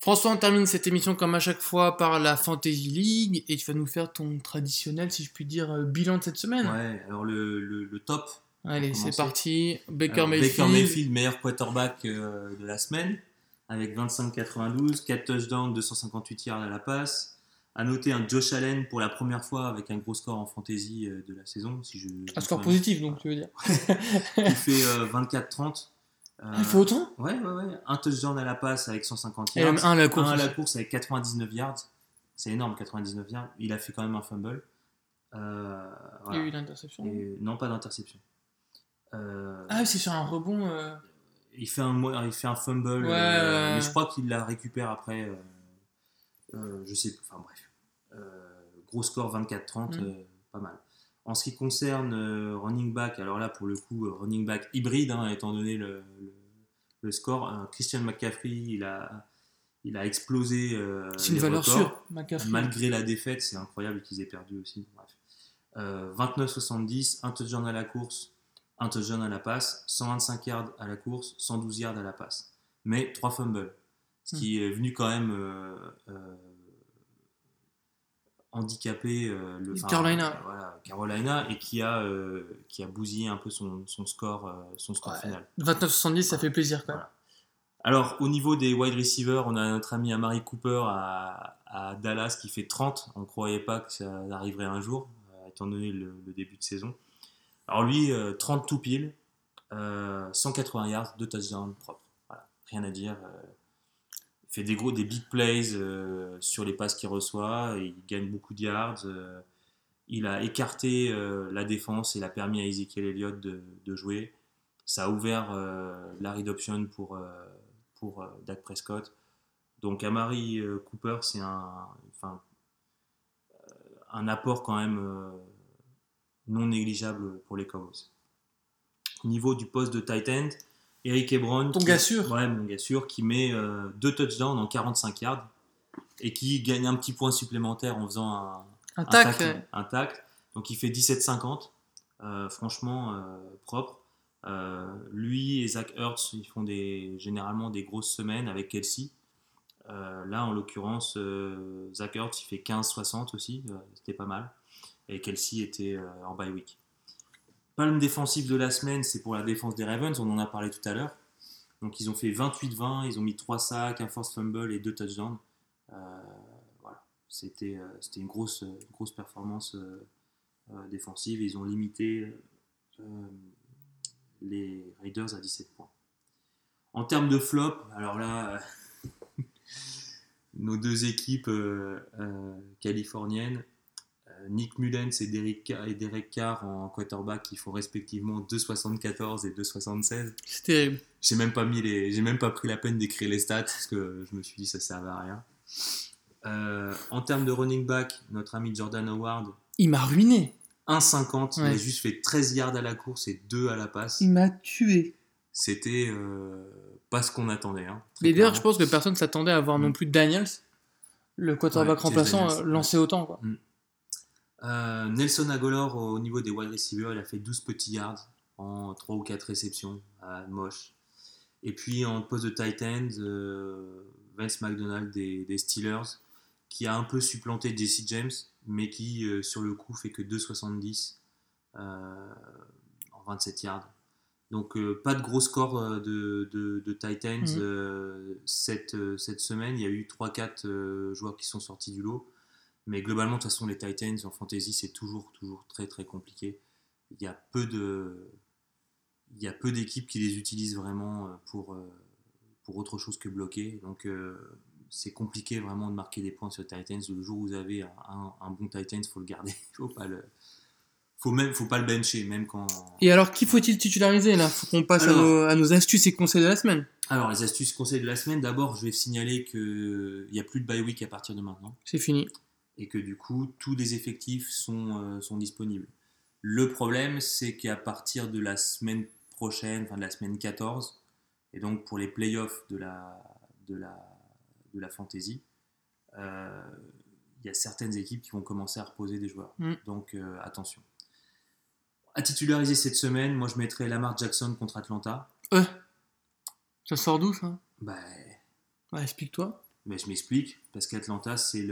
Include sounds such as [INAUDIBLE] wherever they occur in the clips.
François, on termine cette émission comme à chaque fois par la Fantasy League et tu vas nous faire ton traditionnel, si je puis dire, euh, bilan de cette semaine. Ouais, alors le, le, le top. Allez, c'est parti. Baker Alors, Mayfield. Baker Mayfield, meilleur quarterback euh, de la semaine, avec 25-92, 4 touchdowns, 258 yards à la passe. À noter un Josh Allen pour la première fois avec un gros score en fantasy euh, de la saison. Si je, Un score positif, donc, tu veux dire. Il [LAUGHS] fait euh, 24-30. Ah, il fait autant Ouais, ouais, ouais. Un touchdown à la passe avec 150 Et yards. même un à la course. Un à la course avec 99 yards. C'est énorme, 99 yards. Il a fait quand même un fumble. Euh, Il y a eu l'interception. Et- non, pas d'interception. Euh, Ah, c'est sur un rebond. euh, il, fait un, il fait un fumble, Ouais, euh, ouais. mais je crois qu'il la récupère après. euh, euh, je sais, enfin bref. Euh, gros score 24-30, Mm. euh, pas mal. En ce qui concerne euh, running back, alors là pour le coup, euh, running back hybride, hein, étant donné le, le- le score, euh, Christian McCaffrey, il a, il a explosé. euh, C'est une valeur records. sûre, McCaffrey. Malgré la défaite, c'est incroyable qu'ils aient perdu aussi. Bref. Euh, 29-70, un touchdown à la course, un touchdown à la passe, 125 yards à la course, 112 yards à la passe. Mais trois fumbles. Ce qui est venu quand même euh, euh, le Carolina. euh, voilà, Carolina et qui a, euh, qui a bousillé un peu son, son score, son score Ouais. final. 29-70, ça fait plaisir quand même. Voilà. Alors, au niveau des wide receivers, on a notre ami Amari Cooper à, à Dallas qui fait 30. On ne croyait pas que ça arriverait un jour, euh, étant donné le, le début de saison. Alors lui, euh, 30 tout pile, euh, 180 yards, 2 touchdowns propres. Voilà, rien à dire. Fait des gros, des big plays euh, sur les passes qu'il reçoit. il gagne beaucoup de yards. euh, il a écarté euh, la défense et il a permis à Ezekiel Elliott de, jouer. Ça a ouvert la read option pour, pour Dak Prescott. Donc Amari Cooper, c'est un, un apport quand même non négligeable pour les Cowboys. Au niveau du poste de tight end, Eric Ebron. Ton qui- gars sûr. Ouais, mon gars sûr, qui met euh, deux touchdowns en 45 yards et qui gagne un petit point supplémentaire en faisant un, Un un tac. tacle, un tacle. Donc il fait 17,50. Euh, franchement, euh, propre. Euh, lui et Zach Ertz, ils font des, généralement des grosses semaines avec Kelsey. Là, en l'occurrence, Zach Ertz, il fait 15,60 aussi. C'était pas mal. Et Kelsey était en bye week. Palme défensive de la semaine, c'est pour la défense des Ravens. On en a parlé tout à l'heure. Donc ils ont fait 28-20. Ils ont mis 3 sacs, un force fumble et 2 touchdowns. Euh, voilà. C'était euh, une grosse, grosse performance euh, euh, défensive. Ils ont limité les Raiders à 17 points. En termes de flop, alors là, [LAUGHS] nos deux équipes californiennes, Nick Mullens et Derek, Carr- et Derek Carr en quarterback qui font respectivement 2,74 et 2,76. C'est terrible. J'ai même pas mis les, j'ai même pas pris la peine d'écrire les stats parce que je me suis dit ça servait à rien. Euh, en termes de running back, notre ami Jordan Howard, Il m'a ruiné. 1,50, il a juste fait 13 yards à la course et 2 à la passe. Il m'a tué. C'était euh, pas ce qu'on attendait. Hein, Mais d'ailleurs, je pense que personne s'attendait à voir non plus Daniels, le quarterback Ouais, remplaçant, Daniels, euh, lancer autant. Quoi. Euh, Nelson Agolor, au niveau des wide receivers, il a fait 12 petits yards en 3 ou 4 réceptions. Ah, moche. Et puis en poste de tight end, euh, Vince McDonald des, des Steelers, qui a un peu supplanté Jesse James, mais qui euh, sur le coup fait que 2,70 euh, en 27 yards. Donc euh, pas de gros score euh, de, de, de tight ends Mhm. euh, cette, euh, cette semaine. Il y a eu 3-4 euh, joueurs qui sont sortis du lot. Mais globalement, de toute façon, les Titans en fantasy, c'est toujours, toujours très, très compliqué. Il y a peu de, il y a peu d'équipes qui les utilisent vraiment euh, pour, euh, pour autre chose que bloquer. Donc, euh, c'est compliqué vraiment de marquer des points sur Titans. Le jour où vous avez un, un- bon Titans, faut le garder. [LAUGHS] faut pas le, faut même, faut pas le bencher, même quand. Et alors, qui faut-il titulariser là? Faut qu'on passe à, nos, à nos astuces et conseils de la semaine. Alors, les astuces conseils de la semaine. D'abord, je vais signaler que il y a plus de bye week à partir de maintenant. C'est fini. Et que du coup tous les effectifs sont, euh, sont disponibles. Le problème, c'est qu'à partir de la semaine prochaine, enfin de la semaine 14, et donc pour les playoffs de la, de la, de la fantasy, euh, il y a certaines équipes qui vont commencer à reposer des joueurs. Mm. Donc euh, attention. À titulariser cette semaine, moi je mettrais Lamar Jackson contre Atlanta. Euh, ça sort d'où ça? Bah, Ouais, Explique-toi. Mais je m'explique, parce qu'Atlanta, c'est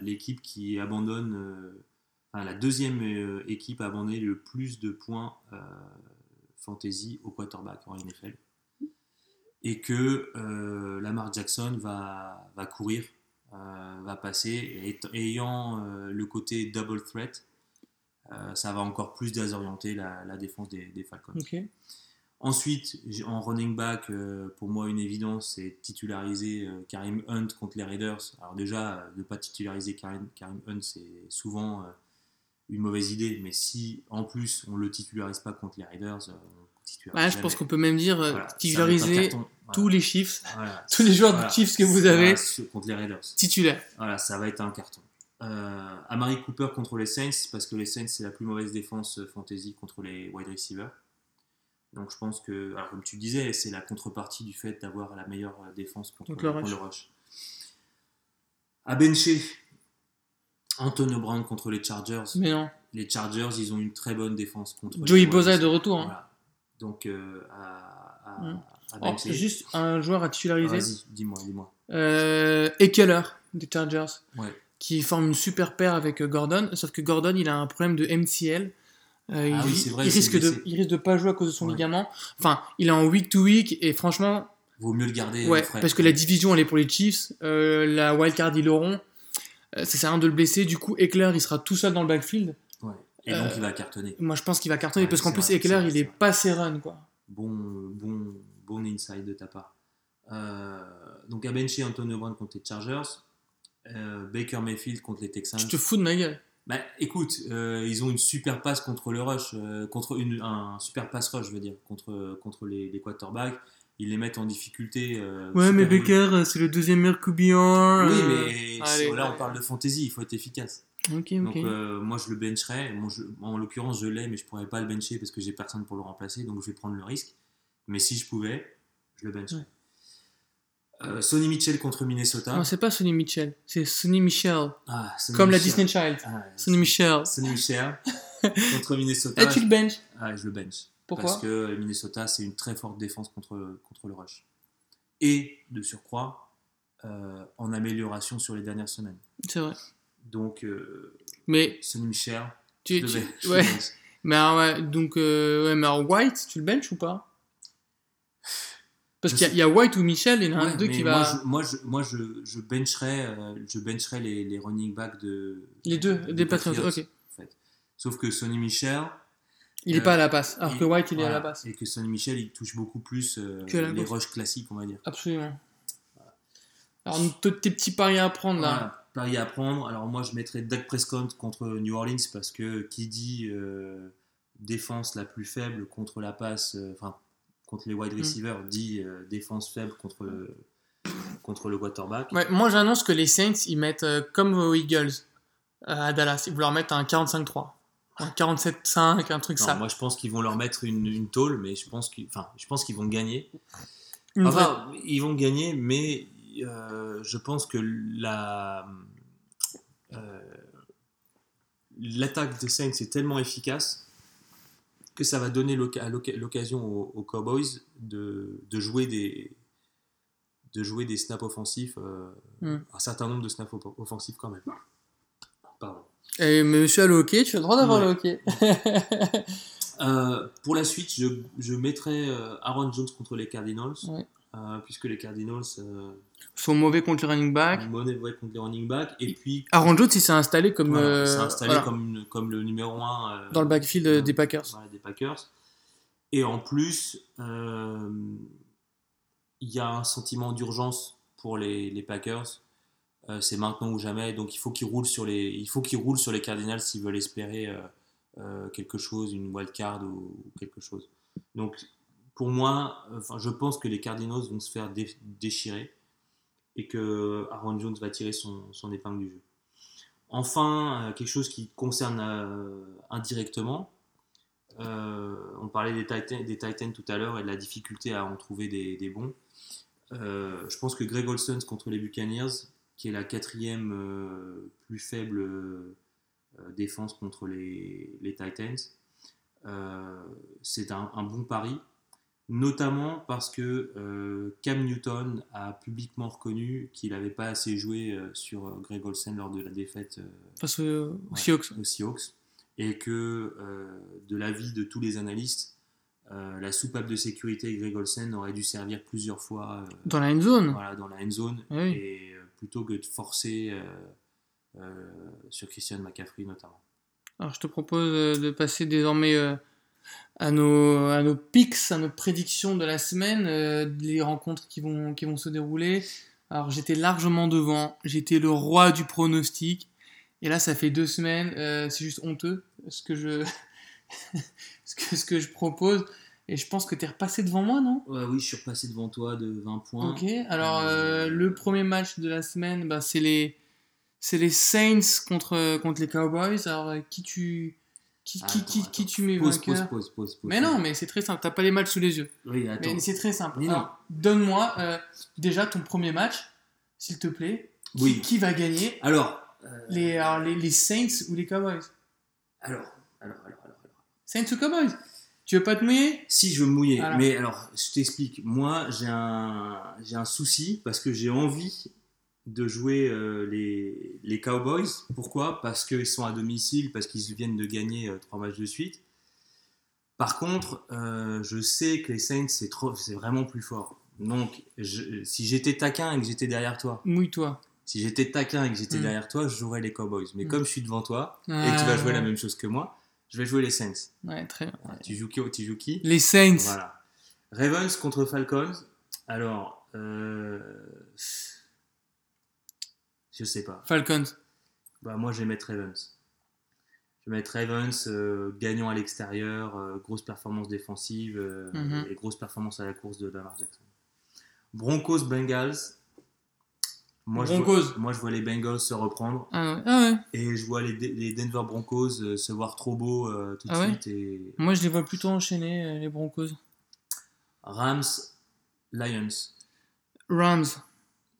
l'équipe qui abandonne, euh, enfin, la deuxième euh, équipe à abandonner le plus de points euh, fantasy au quarterback en NFL. Et que Lamar Jackson va, courir, va passer, ayant le côté double threat, ça va encore plus désorienter la, défense des, Falcons. Ok. Ensuite, en running back, euh, pour moi, une évidence, c'est titulariser euh, Karim Hunt contre les Raiders. Alors déjà, euh, ne pas titulariser Karim, Karim Hunt, c'est souvent une mauvaise idée. Mais si, en plus, on ne le titularise pas contre les Raiders, on titularise Ouais, je pense qu'on peut même dire Voilà, titulariser. Voilà. tous les Chiefs, Voilà. [LAUGHS] tous les joueurs de Chiefs que vous avez contre les Raiders. titulaires. Voilà, ça va être un carton. Euh, Amari Cooper contre les Saints, parce que les Saints, c'est la plus mauvaise défense fantasy contre les wide receivers. Donc je pense que, alors comme tu disais, c'est la contrepartie du fait d'avoir la meilleure euh, défense contre, le contre rush. le rush. À bencher, Antonio Brown contre les Chargers. Mais non. Les Chargers, ils ont une très bonne défense contre Joey Bosa est de retour. hein. Voilà. Donc euh, à, à, à Oh, juste un joueur à titulariser. Vas-y, dis-moi, dis-moi. Euh, Ekeler des Chargers, Ouais. qui forme une super paire avec euh, Gordon, sauf que Gordon il a un problème de MCL. Euh, Ah il, oui, vrai, risque de, blessé. il risque de pas jouer à cause de son Ouais. ligament. Enfin, il est en week to week et franchement, Vaut mieux le garder ouais, euh, frais. parce que la division elle est pour les Chiefs, euh, la wildcard ils l'auront. Euh, ça sert à rien de le blesser. Du coup, Eckler il sera tout seul dans le backfield. Ouais. Et donc Euh, il va cartonner. Moi je pense qu'il va cartonner Ouais, parce qu'en plus vrai, Eckler vrai, il est pas run quoi. Bon, bon, bon inside de ta part. Donc à bencher Antonio Brown contre les Chargers, Baker Mayfield contre les Texans. Je te fous de ma gueule. Bah, écoute, euh, ils ont une super passe contre le rush, euh, contre une, un super pass rush, je veux dire, contre, contre les, les quarterbacks. Ils les mettent en difficulté. euh, Ouais, mais Baker c'est le deuxième meilleur QB1. Oui, euh, mais allez, là on parle de fantasy, il faut être efficace. Ok, Donc ok. euh, moi je le bencherai. Bon, je- en l'occurrence je l'ai, mais je pourrais pas le bencher parce que j'ai personne pour le remplacer, donc je vais prendre le risque. Mais si je pouvais, je le bencherais. Ouais. Euh, Sonny Mitchell contre Minnesota. Non, c'est pas Sonny Mitchell, c'est Sonny Michel. Ah, Sonny Comme la. Disney Child. Ah, Sonny Michel. Sonny Michel [LAUGHS] contre Minnesota. Et tu le bench. Ah, je le bench. Pourquoi Parce que Minnesota, c'est une très forte défense contre, contre le rush. Et, de surcroît, euh, en amélioration sur les dernières semaines. C'est vrai. Donc, euh, Mais Sonny Michel, tu, je le bench, [LAUGHS] je le ouais. bench. Mais alors, ouais, donc ouais, mais alors White, tu le bench ou pas? Parce qu'il y, a- y White ou Michel, il y en a un Ouais, d'eux mais qui moi, va. je, moi, je, moi, je, je bencherais, euh, je bencherais les, les running backs de. Les deux, des des Patriots, ok. en fait. Sauf que Sonny Michel. Il est euh, pas à la passe, alors il- que White il est à la passe. Et que Sonny Michel, il touche beaucoup plus euh, Que les gauche. rushs classiques, on va dire. Absolument. Alors tes petits paris à prendre là. Voilà, pari à prendre. Alors moi, je mettrais Dak Prescott contre New Orleans parce que qui dit euh, défense la plus faible contre la passe, euh, enfin contre les wide Mm. receivers, dit euh, défense faible contre le, contre le quarterback. Ouais, moi j'annonce que les Saints ils mettent euh, comme aux Eagles euh, à Dallas, ils vont leur mettre un 45-3. Un 47-5, un truc Non, ça. moi je pense qu'ils vont leur mettre une, une tôle, mais je pense qu'ils, enfin, je pense qu'ils vont gagner. Vraie- Enfin, ils vont gagner, mais euh, je pense que la euh, l'attaque des Saints est tellement efficace que ça va donner l'occasion aux, aux Cowboys de, de jouer des de jouer des snaps offensifs, euh, Hmm. un certain nombre de snaps off- offensifs quand même. Pardon. Et monsieur le hockey, tu as le droit d'avoir Ouais. le hockey. Euh, pour la suite, je, je mettrai euh, Aaron Jones contre les Cardinals, Ouais. Euh, puisque les Cardinals euh, sont mauvais contre les running back. ouais, contre les running back, et puis Aaron Jones il s'est installé comme, voilà, euh, s'est installé voilà, comme, une- comme le numéro 1 dans le backfield euh, des Packers. des Packers. Et en plus, euh, il y a un sentiment d'urgence pour les, les Packers. Euh, c'est maintenant ou jamais, donc il faut qu'ils roulent sur les, il faut qu'ils roulent sur les Cardinals s'ils veulent espérer euh, euh, quelque chose, une wild card ou, ou quelque chose. Donc pour moi, enfin, je pense que les Cardinals vont se faire dé- déchirer et que Aaron Jones va tirer son, épingle du jeu. Enfin, euh, quelque chose qui concerne euh, indirectement, euh, on parlait des Titans, des Titans tout à l'heure et de la difficulté à en trouver des, bons. Je pense que Greg Olsen contre les Buccaneers, qui est la quatrième plus faible défense contre les, Titans, c'est un bon pari. Notamment parce que euh, Cam Newton a publiquement reconnu qu'il n'avait pas assez joué euh, sur euh, Greg Olsen lors de la défaite Face aux, Ouais. Seahawks. aux Seahawks et que de l'avis de tous les analystes, la soupape de sécurité Greg Olsen aurait dû servir plusieurs fois Dans la end zone. voilà, dans la end zone oui. et plutôt que de forcer sur Christian McCaffrey notamment. Alors je te propose de passer désormais à, nos, à nos picks, à nos prédictions de la semaine, euh, les rencontres qui vont, qui vont se dérouler. Alors j'étais largement devant, j'étais le roi du pronostic. Et là, ça fait deux semaines, euh, c'est juste honteux ce que je, [LAUGHS] ce que, ce que je propose. Et je pense que tu es repassé devant moi, non? Ouais, oui, je suis repassé devant toi de 20 points. Ok, alors euh, le premier match de la semaine, bah, c'est les, les Saints contre, contre les Cowboys. Alors qui tu, qui, qui, Attends, qui, attends. qui tu mets Pause, pause, vainqueur pause, pause, pause. Mais non, mais c'est très simple. T'as pas les matchs sous les yeux. Oui, attends. Mais c'est très simple. Mais non. Alors, donne-moi euh, déjà ton premier match, s'il te plaît. Qui, Oui. qui va gagner Alors, euh, les, alors, les, les Saints ou les Cowboys? Alors, alors, alors, alors, alors. Saints ou Cowboys? Tu veux pas te mouiller? Si je veux me mouiller, mais alors je t'explique. Moi, j'ai un, j'ai un souci parce que j'ai envie de jouer euh, les, les Cowboys. Pourquoi? Parce qu'ils sont à domicile, parce qu'ils viennent de gagner euh, trois matchs de suite. Par contre, euh, je sais que les Saints, c'est trop, c'est vraiment plus fort. Donc, je- si j'étais taquin et que j'étais derrière toi, Mouille-toi. si j'étais taquin et que j'étais Mm. derrière toi, je jouerais les Cowboys. Mais Mm. comme je suis devant toi et que Ah, tu vas jouer la même chose que moi, je vais jouer les Saints. Ouais, très bien. Tu joues qui, tu joues qui? Les Saints. voilà. Ravens contre Falcons. Alors, euh, je sais pas. Falcons. Bah, moi, je vais mettre Ravens. Je vais mettre Ravens euh, gagnant à l'extérieur, euh, grosse performance défensive euh, Mhm. et grosse performance à la course de Lamar Jackson. Broncos Bengals. Moi, Je Broncos. vois, moi, je vois les Bengals se reprendre Ah ouais. Ah ouais. et je vois les, De- les Denver Broncos se voir trop beaux euh, tout de Ah ouais suite et Moi, je les vois plutôt enchaîner, les Broncos. Rams Lions. Rams.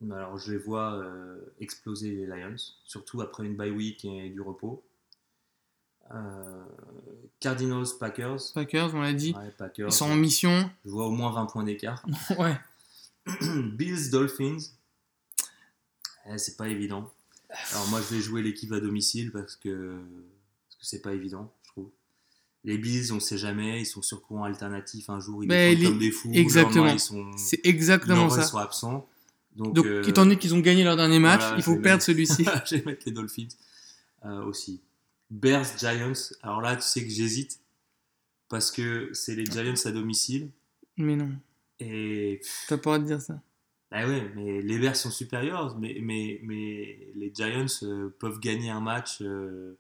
Alors, je les vois euh, exploser les Lions, surtout après une bye week et du repos. Euh, Cardinals, Packers. Packers, on l'a dit. Ouais, Packers. Ils sont en mission. Je vois au moins 20 points d'écart. [LAUGHS] Ouais. [CLEARS THROAT] Bills, Dolphins. Eh, c'est pas évident. Alors, moi, je vais jouer l'équipe à domicile parce que parce que c'est pas évident, je trouve. Les Bills, on sait jamais, ils sont sur courant alternatif. Un jour, ils Ben, défendent les- comme des fous. exactement. lendemain, ils sont, C'est exactement ça. ils sont absents. Donc, Donc, euh, étant donné qu'ils ont gagné leur dernier match, voilà, il faut perdre celui-ci. [LAUGHS] je vais mettre les Dolphins euh, aussi. Bears, Giants. Alors là, tu sais que j'hésite parce que c'est les Giants à domicile. Mais non, Et t'as pas le droit de dire ça. bah ouais, mais les Bears sont supérieurs, mais, mais, mais les Giants euh, peuvent gagner un match. Je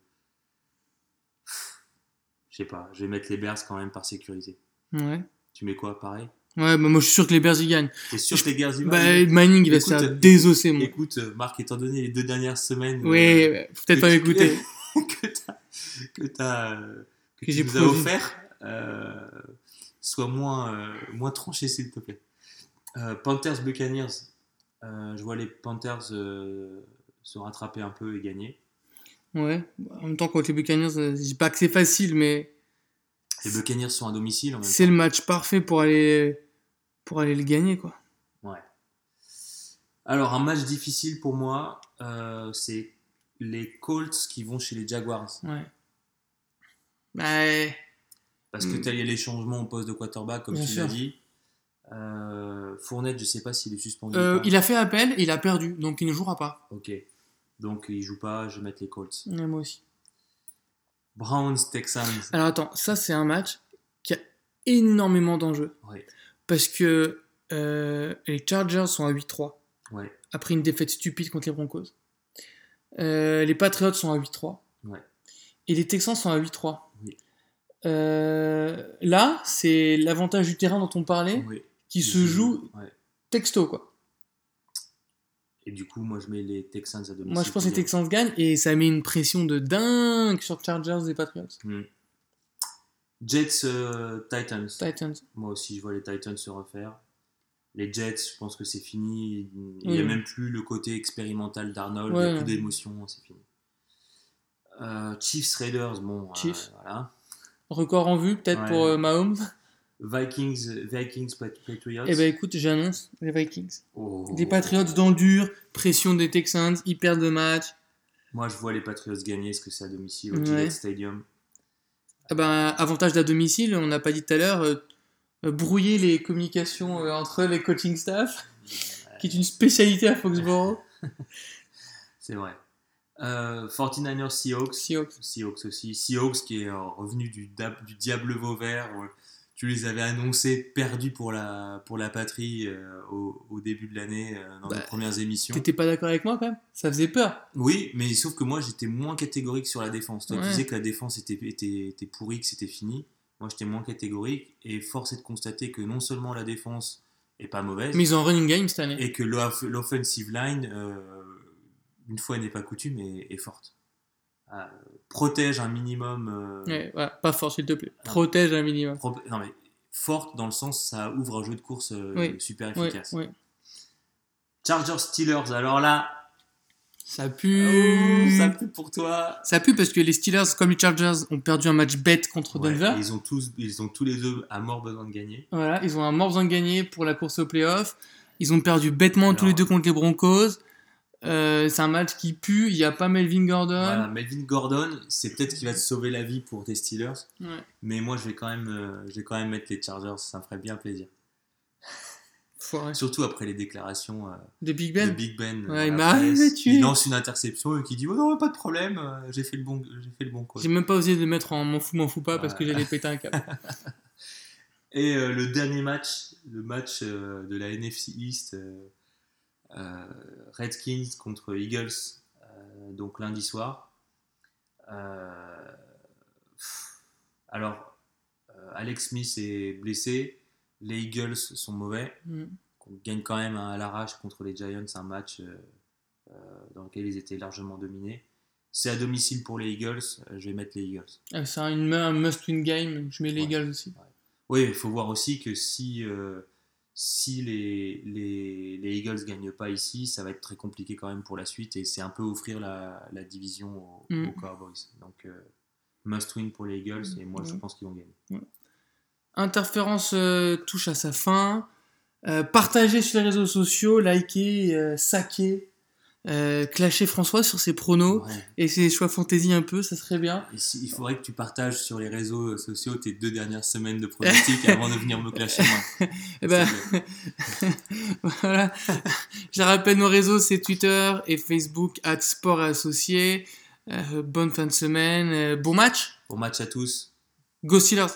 sais pas, je vais mettre les Bears quand même par sécurité. Ouais. Tu mets quoi, pareil? Ouais, bah moi je suis sûr que les Bears y gagnent. T'es sûr que les Bears y vont Bah, Manning il va se faire désosser, moi. Écoute, Marc, étant donné les deux dernières semaines. Oui, euh, peut-être pas m'écouter. [LAUGHS] que t'as que t'as que, Que tu j'ai nous as offert euh, soit moins euh, moins tranché s'il te plaît. Euh, Panthers Buccaneers, je vois les Panthers se rattraper un peu et gagner. Ouais. En même temps, contre les Buccaneers, je dis pas que c'est facile, mais Les Buccaneers sont à domicile c'est le match parfait pour aller, pour aller le gagner, quoi. Ouais. Alors un match difficile pour moi, euh, c'est les Colts qui vont chez les Jaguars Ouais. Bah, parce que Mm. tu as les changements au poste de quarterback comme Bien tu l'as dit. Euh, Fournette, je sais pas s'il est suspendu. euh, il a fait appel, il a perdu, donc il ne jouera pas. Ok. Donc il joue pas, je vais mettre les Colts. Ouais, moi aussi. Browns, Texans. Alors attends, ça c'est un match qui a énormément d'enjeux. Ouais. Parce que euh, les Chargers sont à 8-3 Ouais. après une défaite stupide contre les Broncos. Euh, les Patriots sont à 8-3. Ouais. Et les Texans sont à 8-3. Oui. Euh, là, c'est l'avantage du terrain dont on parlait Oui. qui se joue Ouais. texto. Quoi. Et du coup, moi je mets les Texans à domicile. Moi, je pense que les Texans gagnent et ça met une pression de dingue sur Chargers et Patriots. gagnent. Jets, euh, Titans. Titans. Moi aussi, je vois les Titans se refaire. Les Jets, je pense que c'est fini. Il n'y Oui. a même plus le côté expérimental d'Arnold. Il n'y Ouais. a plus d'émotion, c'est fini. Euh, Chiefs, Raiders, bon, euh, Chiefs. voilà. Record en vue, peut-être Ouais. pour Mahomes. Vikings, Vikings Pat- Patriots. Eh ben écoute, j'annonce les Vikings. Oh. Des Patriots dans le dur, pression des Texans, ils perdent le match. Moi, je vois les Patriots gagner, ce que c'est à domicile au. Gillette Stadium. Ah ben, avantage d'à domicile, on n'a pas dit tout à l'heure, euh, brouiller les communications euh, entre les coaching staff, qui est une spécialité à Foxborough. [LAUGHS] C'est vrai. Euh, 49ers Seahawks. Seahawks. Seahawks aussi. Seahawks qui est euh, revenu du, diable vauvert. où tu les avais annoncés perdus pour la, pour la patrie euh, au, au début de l'année euh, dans Bah, nos premières émissions. T'étais pas d'accord avec moi quand même? Ça faisait peur. Oui, mais sauf que moi j'étais moins catégorique sur la défense. Toi tu disais que la défense était, était, était pourrie, que c'était fini. Moi j'étais moins catégorique et force est de constater que non seulement la défense est pas mauvaise, Mais ils ont un running game cette année. et que l'off- l'offensive line, euh, une fois n'est pas coutume, est, est forte. Euh, protège un minimum. euh, Ouais, pas fort s'il te plaît. Protège un minimum. pro- non mais forte dans le sens ça ouvre un jeu de course euh, Oui. super efficace. ouais. Chargers Steelers, alors là, Ça pue. oh, ça pue pour toi. Ça pue parce que les Steelers, comme les Chargers, ont perdu un match bête contre Ouais, Denver. ils ont tous, ils ont tous les deux à mort besoin de gagner. Voilà, ils ont un mort besoin de gagner pour la course au playoff. Ils ont perdu bêtement tous les deux contre les Broncos. Euh, c'est un match qui pue. Il n'y a pas Melvin Gordon. Voilà, Melvin Gordon, c'est peut-être qui va te sauver la vie pour tes Steelers, Ouais. mais moi je vais quand même, euh, je vais quand même mettre les Chargers, ça me ferait bien plaisir. Foiré. Surtout après les déclarations euh, De Big de Ben. Big Ben. Ouais, il lance une interception et qui dit oh non pas de problème, j'ai fait le bon, j'ai fait le bon. J'ai même pas osé le mettre en m'en fous, m'en fous pas parce que j'allais péter un câble. [LAUGHS] Et le dernier match, le match de la NFC East, Redskins contre Eagles, euh, donc lundi soir. Euh, alors, euh, Alex Smith est blessé, les Eagles sont mauvais. Mm. On gagne quand même à l'arrache contre les Giants un match euh, euh, dans lequel ils étaient largement dominés. C'est à domicile pour les Eagles, euh, je vais mettre les Eagles. Ah, c'est un, must-win game. Je mets les Ouais. Eagles aussi. Oui, il faut voir aussi que si, euh, si les, les, les Eagles ne gagnent pas ici, ça va être très compliqué quand même pour la suite et c'est un peu offrir la, la division aux, Mm. aux Cowboys. Donc, euh, must win pour les Eagles et moi je pense qu'ils vont gagner. Interférence euh, touche à sa fin. Euh, partagez sur les réseaux sociaux, likez, saquez, euh, clashez François sur ses pronos Ouais. et ses choix fantasy un peu, ça serait bien. Si- il faudrait que tu partages sur les réseaux sociaux tes deux dernières semaines de pronostics avant de venir me clasher moi. [LAUGHS] Plaît. [LAUGHS] voilà. Je rappelle nos réseaux, c'est Twitter et Facebook, at Sport et Associés. Euh, bonne fin de semaine, euh, bon match, Bon match à tous. Go Steelers